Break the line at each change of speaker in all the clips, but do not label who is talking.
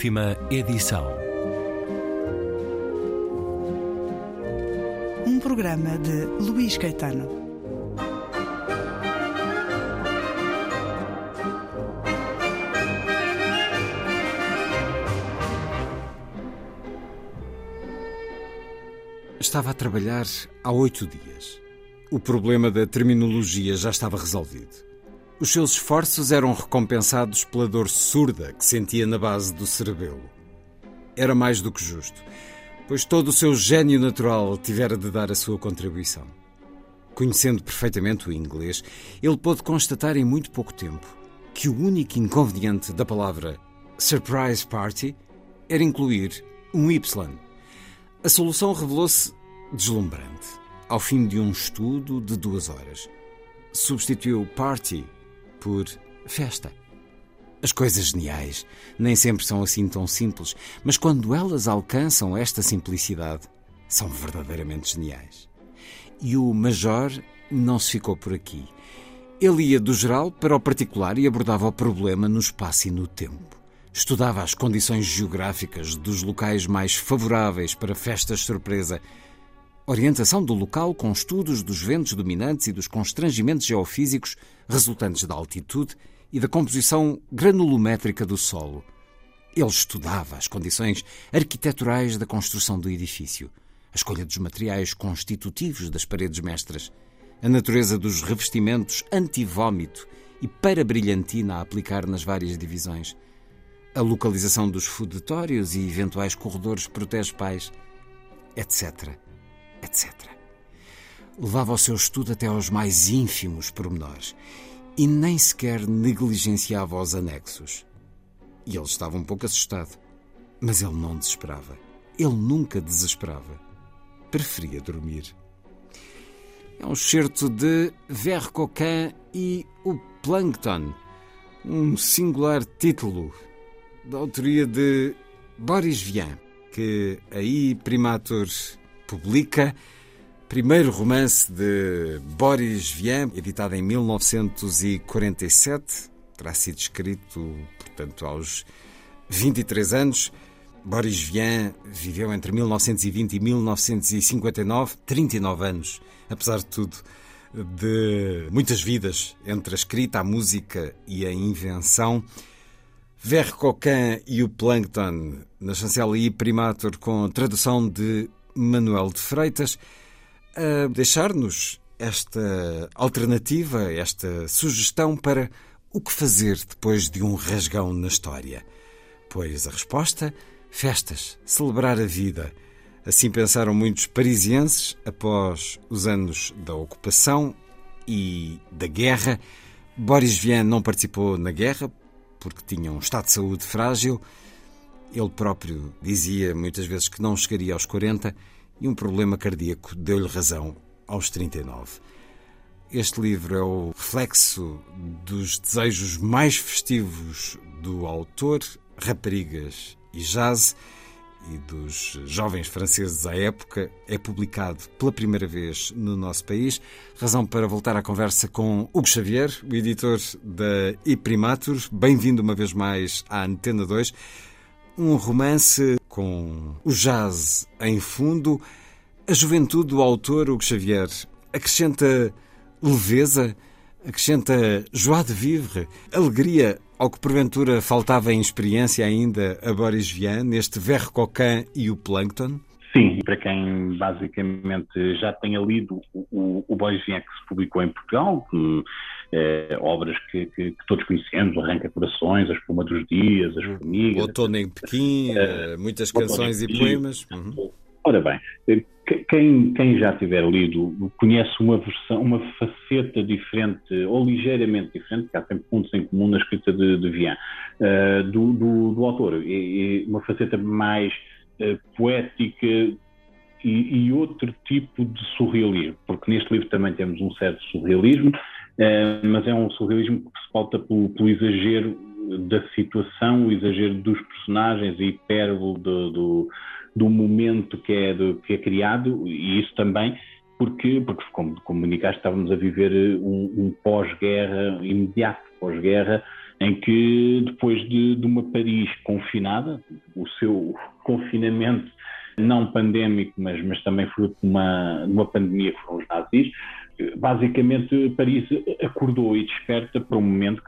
Última edição.
Um programa de Luís Caetano.
Estava a trabalhar há oito dias. O problema da terminologia já estava resolvido. Os seus esforços eram recompensados pela dor surda que sentia na base do cerebelo. Era mais do que justo, pois todo o seu gênio natural tivera de dar a sua contribuição. Conhecendo perfeitamente o inglês, ele pôde constatar em muito pouco tempo que o único inconveniente da palavra surprise party era incluir um Y. A solução revelou-se deslumbrante. Ao fim de um estudo de duas horas, substituiu party por festa. As coisas geniais nem sempre são assim tão simples, mas quando elas alcançam esta simplicidade, são verdadeiramente geniais. E o Major não se ficou por aqui. Ele ia do geral para o particular e abordava o problema no espaço e no tempo. Estudava as condições geográficas dos locais mais favoráveis para festas surpresa Orientação do local com estudos dos ventos dominantes e dos constrangimentos geofísicos resultantes da altitude e da composição granulométrica do solo. Ele estudava as condições arquiteturais da construção do edifício, a escolha dos materiais constitutivos das paredes mestras, a natureza dos revestimentos anti-vômito e para brilhantina a aplicar nas várias divisões, a localização dos fudetórios e eventuais corredores protege-pais, etc etc. Levava o seu estudo até aos mais ínfimos pormenores e nem sequer negligenciava os anexos. E ele estava um pouco assustado, mas ele não desesperava. Ele nunca desesperava. Preferia dormir. É um certo de Vercoquin e o Plankton, um singular título da autoria de Boris Vian, que aí Primator publica primeiro romance de Boris Vian, editado em 1947. Terá sido escrito, portanto, aos 23 anos. Boris Vian viveu entre 1920 e 1959, 39 anos, apesar de tudo, de muitas vidas entre a escrita, a música e a invenção. Vercoquin e o Plankton, na chancela I Primator, com tradução de Manuel de Freitas, a deixar-nos esta alternativa, esta sugestão para o que fazer depois de um rasgão na história. Pois a resposta: festas, celebrar a vida. Assim pensaram muitos parisienses após os anos da ocupação e da guerra. Boris Vian não participou na guerra porque tinha um estado de saúde frágil ele próprio dizia muitas vezes que não chegaria aos 40 e um problema cardíaco deu-lhe razão aos 39. Este livro é o reflexo dos desejos mais festivos do autor, raparigas e jazz, e dos jovens franceses à época. É publicado pela primeira vez no nosso país. Razão para voltar à conversa com Hugo Xavier, o editor da Iprimatur. Bem-vindo uma vez mais à Antena 2 um romance com o jazz em fundo. A juventude do autor, Hugo Xavier, acrescenta leveza, acrescenta joie de vivre, alegria ao que porventura faltava em experiência ainda a Boris Vian, neste Verre Coquin e o Plankton?
Sim, para quem basicamente já tenha lido o, o, o Boris Vian que se publicou em Portugal, que, é, obras que, que, que, todos conhecemos, Arranca Corações, A Espuma dos Dias, As Formigas.
Outono em Pequim, é, muitas canções e poemas.
Uhum. Ora bem, quem, quem, já tiver lido conhece uma versão, uma faceta diferente, ou ligeiramente diferente, que há sempre pontos em comum na escrita de, de Vian, uh, do, do, do, autor. E, e uma faceta mais uh, poética, e, e, outro tipo de surrealismo, porque neste livro também temos um certo surrealismo, eh, mas é um surrealismo que se pauta pelo, pelo, exagero da situação, o exagero dos personagens, a hipérbole do, do, do momento que é, do, que é criado, e isso também porque, porque como, como indicaste, estávamos a viver um, um pós-guerra, imediato pós-guerra, em que depois de, de uma Paris confinada, o seu confinamento não pandémico, mas, mas também fruto de uma, de uma pandemia que foram os nazis, basicamente Paris acordou e desperta para um momento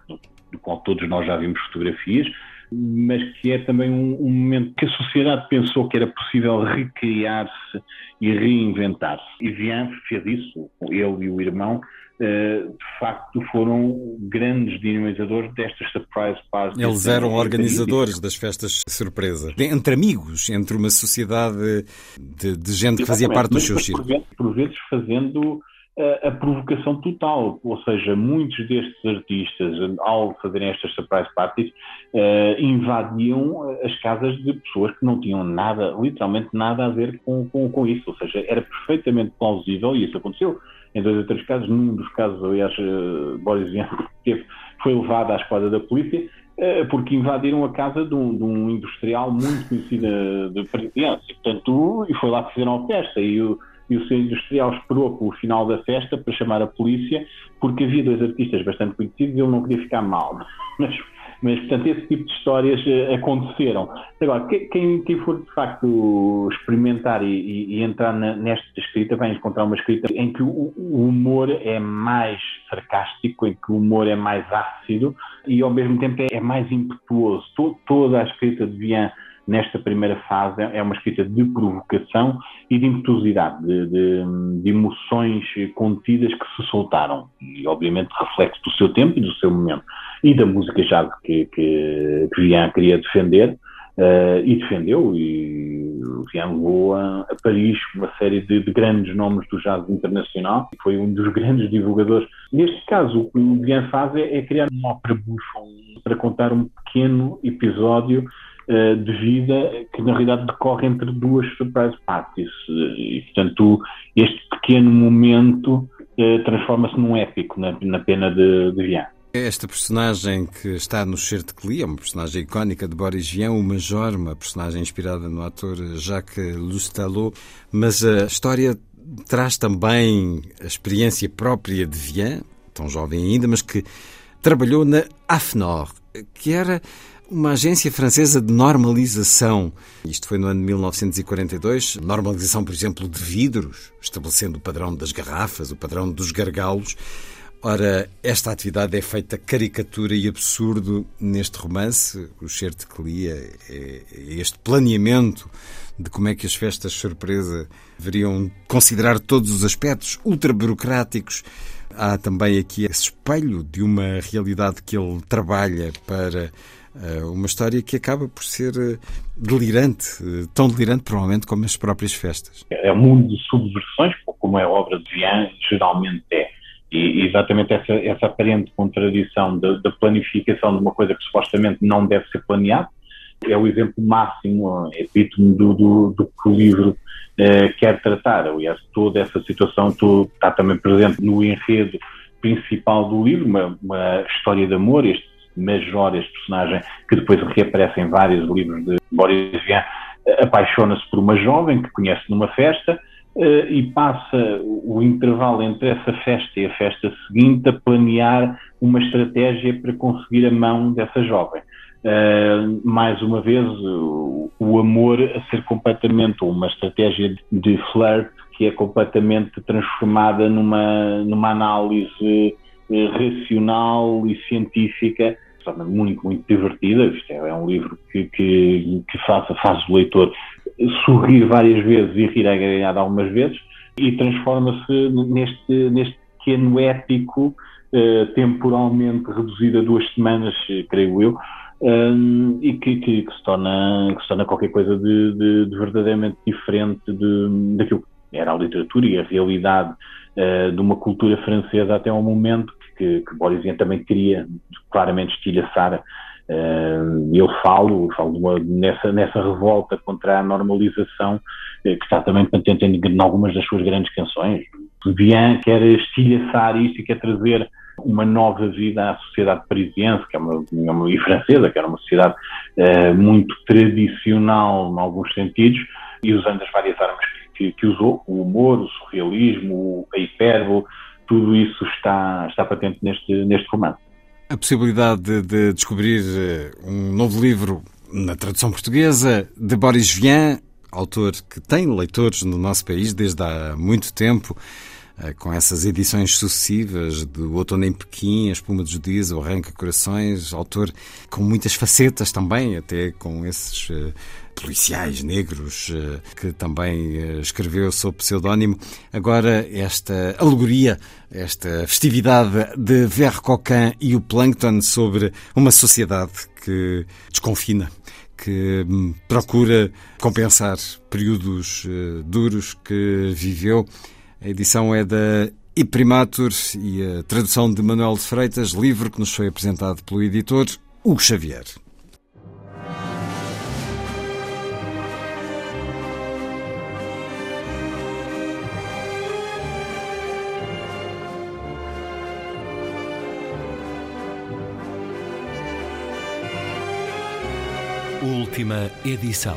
do qual todos nós já vimos fotografias, mas que é também um, um, momento que a sociedade pensou que era possível recriar-se e reinventar-se. E Vian fez isso, ele e o irmão, uh, de facto foram grandes dinamizadores destas surprise parties.
Eles eram organizadores das festas surpresa, entre amigos, entre uma sociedade de, de gente que fazia parte dos seus círculos.
Por vezes fazendo a, provocação total, ou seja, muitos destes artistas, ao fazerem estas surprise parties, uh, invadiam as casas de pessoas que não tinham nada, literalmente nada a ver com, com, com isso, ou seja, era perfeitamente plausível, e isso aconteceu em dois ou três casos, num dos casos, aliás, uh, Boris Vian foi levado à esquadra da polícia, uh, porque invadiram a casa de um, de um industrial muito conhecido de presidência, portanto, e foi lá que fizeram a festa, e o e o seu industrial esperou pelo final da festa para chamar a polícia, porque havia dois artistas bastante conhecidos e ele não queria ficar mal. Mas, mas portanto, esse tipo de histórias uh, aconteceram. Agora, quem, quem, for de facto experimentar e, e, e entrar na, nesta escrita, vai encontrar uma escrita em que o, o, humor é mais sarcástico, em que o humor é mais ácido e ao mesmo tempo é, é mais impetuoso. Toda a escrita de Vian nesta primeira fase é uma escrita de provocação e de impetuosidade, de, de, de, emoções contidas que se soltaram. E obviamente reflexo do seu tempo e do seu momento. E da música jazz que, que, que Vian queria defender uh, e defendeu. E Vian levou a, a, Paris uma série de, de, grandes nomes do jazz internacional. E foi um dos grandes divulgadores. Neste caso o que o Vian faz é, é criar uma ópera bufa para contar um pequeno episódio eh, de vida que na realidade decorre entre duas surprise parties e portanto este pequeno momento uh, transforma-se num épico na, na pena de, de Vian.
Esta personagem que está no Certo que Li é uma personagem icónica de Boris Vian, o Major, uma personagem inspirada no ator Jacques Lustalot, mas a história traz também a experiência própria de Vian, tão jovem ainda, mas que trabalhou na AFNOR, que era uma agência francesa de normalização. Isto foi no ano de 1942. Normalização, por exemplo, de vidros, estabelecendo o padrão das garrafas, o padrão dos gargalos. Ora, esta atividade é feita caricatura e absurdo neste romance. O certo que lia é, é este planeamento de como é que as festas surpresa deveriam considerar todos os aspectos ultra burocráticos. Há também aqui esse espelho de uma realidade que ele trabalha para uma história que acaba por ser eh, delirante, eh, tão delirante provavelmente como as próprias festas.
É um mundo de subversões, como é a obra de Vian, geralmente é. E exatamente essa, essa aparente contradição da, planificação de uma coisa que supostamente não deve ser planeada é o exemplo máximo, epítome do, do, do que o livro eh, quer tratar. Aliás, toda essa situação está também presente no enredo principal do livro, uma, uma história de amor, este Major, este personagem que depois reaparece em vários livros de Boris Vian, apaixona-se por uma jovem que conhece numa festa uh, e passa o intervalo entre essa festa e a festa seguinte a planear uma estratégia para conseguir a mão dessa jovem. Uh, mais uma vez, o, o, amor a ser completamente uma estratégia de flirt que é completamente transformada numa, numa análise eh, racional e científica, muito, muito divertida. Isto é, é um livro que, que, que faz, faz o leitor sorrir várias vezes e rir a algumas vezes e transforma-se neste, neste pequeno épico, uh, temporalmente reduzido a duas semanas, creio eu, um, e que, que, que, se torna, que se torna qualquer coisa de, de, de verdadeiramente diferente de, daquilo que era a literatura e a realidade uh, de uma cultura francesa até ao momento que, que Boris também queria claramente estilhaçar. Uh, eu falo, falo uma, nessa, nessa revolta contra a normalização uh, que está também patente em, algumas das suas grandes canções. Vian quer estilhaçar isto e quer trazer uma nova vida à sociedade parisiense, que é uma, uma e francesa, que era uma sociedade uh, muito tradicional em alguns sentidos, e usando as várias armas que, que usou, o humor, o surrealismo, a hipérbole, tudo isso está, está patente neste, neste romance.
a possibilidade de, de descobrir eh, um novo livro na tradução portuguesa de Boris Vian, autor que tem leitores no nosso país desde há muito tempo, com essas edições sucessivas do Outono em Pequim, A Espuma dos Dias, O Arranca Corações, autor com muitas facetas também, até com esses uh, policiais negros uh, que também escreveu sob pseudónimo. Agora, esta alegoria, esta festividade de Vercoquin e o Plankton sobre uma sociedade que desconfina que hum, procura compensar períodos duros que viveu. A edição é da Iprimatur e a tradução de Manuel de Freitas, livro que nos foi apresentado pelo editor Hugo Xavier.
Última edição.